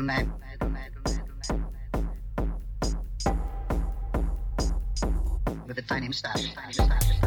little. With a tiny moustache. Tiny moustache.